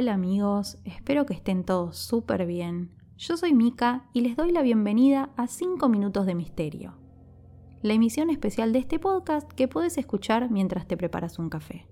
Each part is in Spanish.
Hola, amigos, espero que estén todos súper bien. Yo soy Mika y les doy la bienvenida a 5 Minutos de Misterio, la emisión especial de este podcast que puedes escuchar mientras te preparas un café.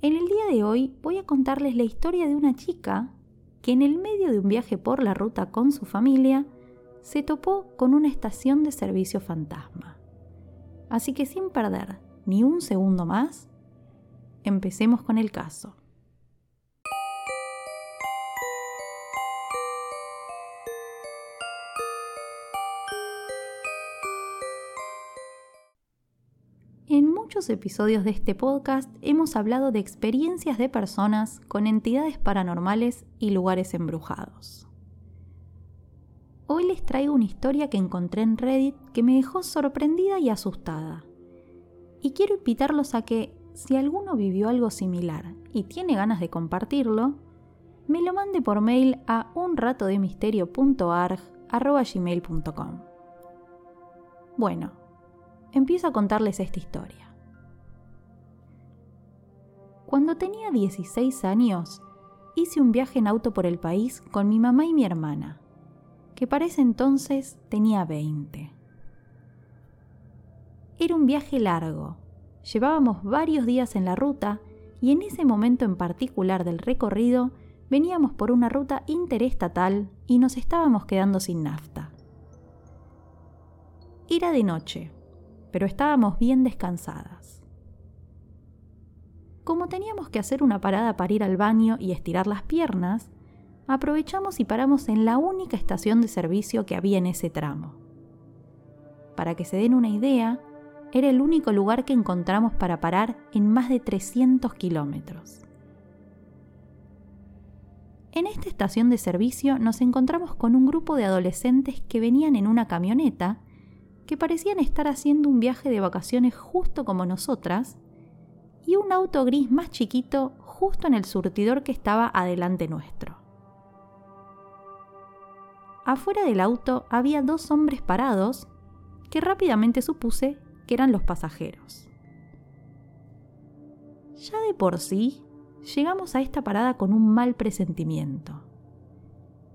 En el día de hoy voy a contarles la historia de una chica que en el medio de un viaje por la ruta con su familia se topó con una estación de servicio fantasma. Así que sin perder ni un segundo más, empecemos con el caso. Episodios de este podcast hemos hablado de experiencias de personas con entidades paranormales y lugares embrujados. Hoy les traigo una historia que encontré en Reddit que me dejó sorprendida y asustada. Y quiero invitarlos a que, si alguno vivió algo similar y tiene ganas de compartirlo, me lo mande por mail a unratodemisterio.arg.gmail.com. Bueno, empiezo a contarles esta historia. Cuando tenía 16 años, hice un viaje en auto por el país con mi mamá y mi hermana, que para ese entonces tenía 20. Era un viaje largo, llevábamos varios días en la ruta y en ese momento en particular del recorrido veníamos por una ruta interestatal y nos estábamos quedando sin nafta. Era de noche, pero estábamos bien descansadas. Como teníamos que hacer una parada para ir al baño y estirar las piernas, aprovechamos y paramos en la única estación de servicio que había en ese tramo. Para que se den una idea, era el único lugar que encontramos para parar en más de 300 kilómetros. En esta estación de servicio nos encontramos con un grupo de adolescentes que venían en una camioneta que parecían estar haciendo un viaje de vacaciones justo como nosotras, y un auto gris más chiquito justo en el surtidor que estaba adelante nuestro. Afuera del auto había dos hombres parados que rápidamente supuse que eran los pasajeros. Ya de por sí, llegamos a esta parada con un mal presentimiento.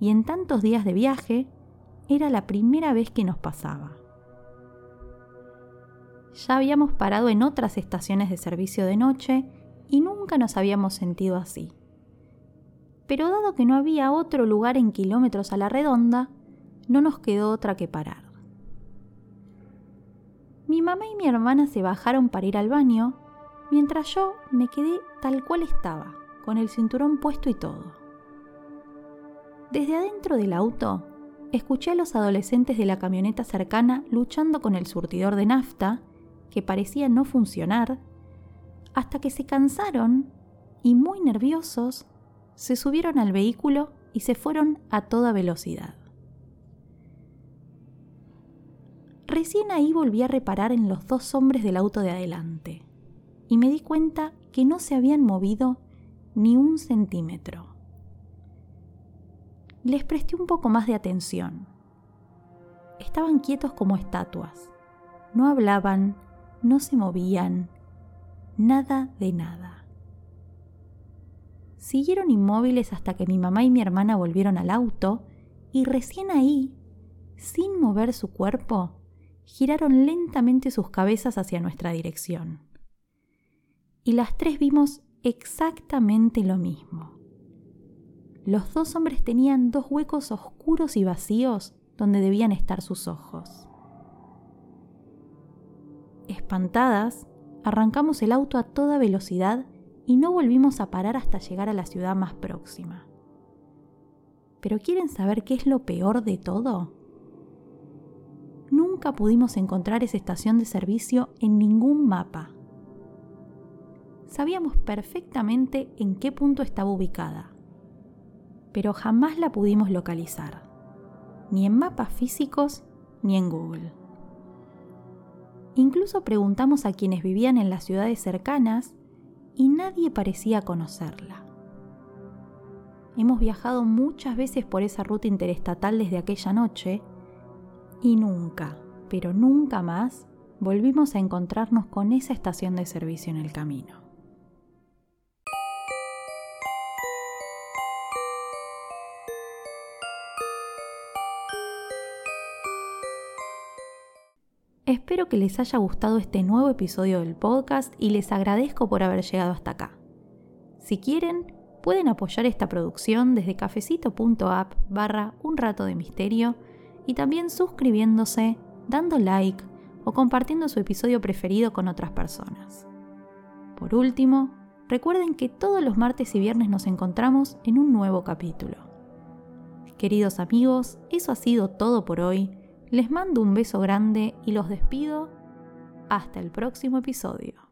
Y en tantos días de viaje, era la primera vez que nos pasaba. Ya habíamos parado en otras estaciones de servicio de noche y nunca nos habíamos sentido así. Pero dado que no había otro lugar en kilómetros a la redonda, no nos quedó otra que parar. Mi mamá y mi hermana se bajaron para ir al baño, mientras yo me quedé tal cual estaba, con el cinturón puesto y todo. Desde adentro del auto, escuché a los adolescentes de la camioneta cercana luchando con el surtidor de nafta que parecía no funcionar, hasta que se cansaron y muy nerviosos se subieron al vehículo y se fueron a toda velocidad. Recién ahí volví a reparar en los dos hombres del auto de adelante y me di cuenta que no se habían movido ni un centímetro. Les presté un poco más de atención. Estaban quietos como estatuas. No hablaban, no se movían, nada de nada. Siguieron inmóviles hasta que mi mamá y mi hermana volvieron al auto y recién ahí, sin mover su cuerpo, giraron lentamente sus cabezas hacia nuestra dirección. Y las tres vimos exactamente lo mismo. Los dos hombres tenían dos huecos oscuros y vacíos donde debían estar sus ojos. Espantadas, arrancamos el auto a toda velocidad y no volvimos a parar hasta llegar a la ciudad más próxima. Pero ¿quieren saber qué es lo peor de todo? Nunca pudimos encontrar esa estación de servicio en ningún mapa. Sabíamos perfectamente en qué punto estaba ubicada. pero jamás la pudimos localizar, ni en mapas físicos ni en Google. Incluso preguntamos a quienes vivían en las ciudades cercanas y nadie parecía conocerla. Hemos viajado muchas veces por esa ruta interestatal desde aquella noche y nunca, pero nunca más, volvimos a encontrarnos con esa estación de servicio en el camino. Espero que les haya gustado este nuevo episodio del podcast y les agradezco por haber llegado hasta acá. Si quieren, pueden apoyar esta producción desde cafecito.app barra un rato de misterio y también suscribiéndose, dando like o compartiendo su episodio preferido con otras personas. Por último, recuerden que todos los martes y viernes nos encontramos en un nuevo capítulo. Queridos amigos, eso ha sido todo por hoy les mando un beso grande y los despido. Hasta el próximo episodio.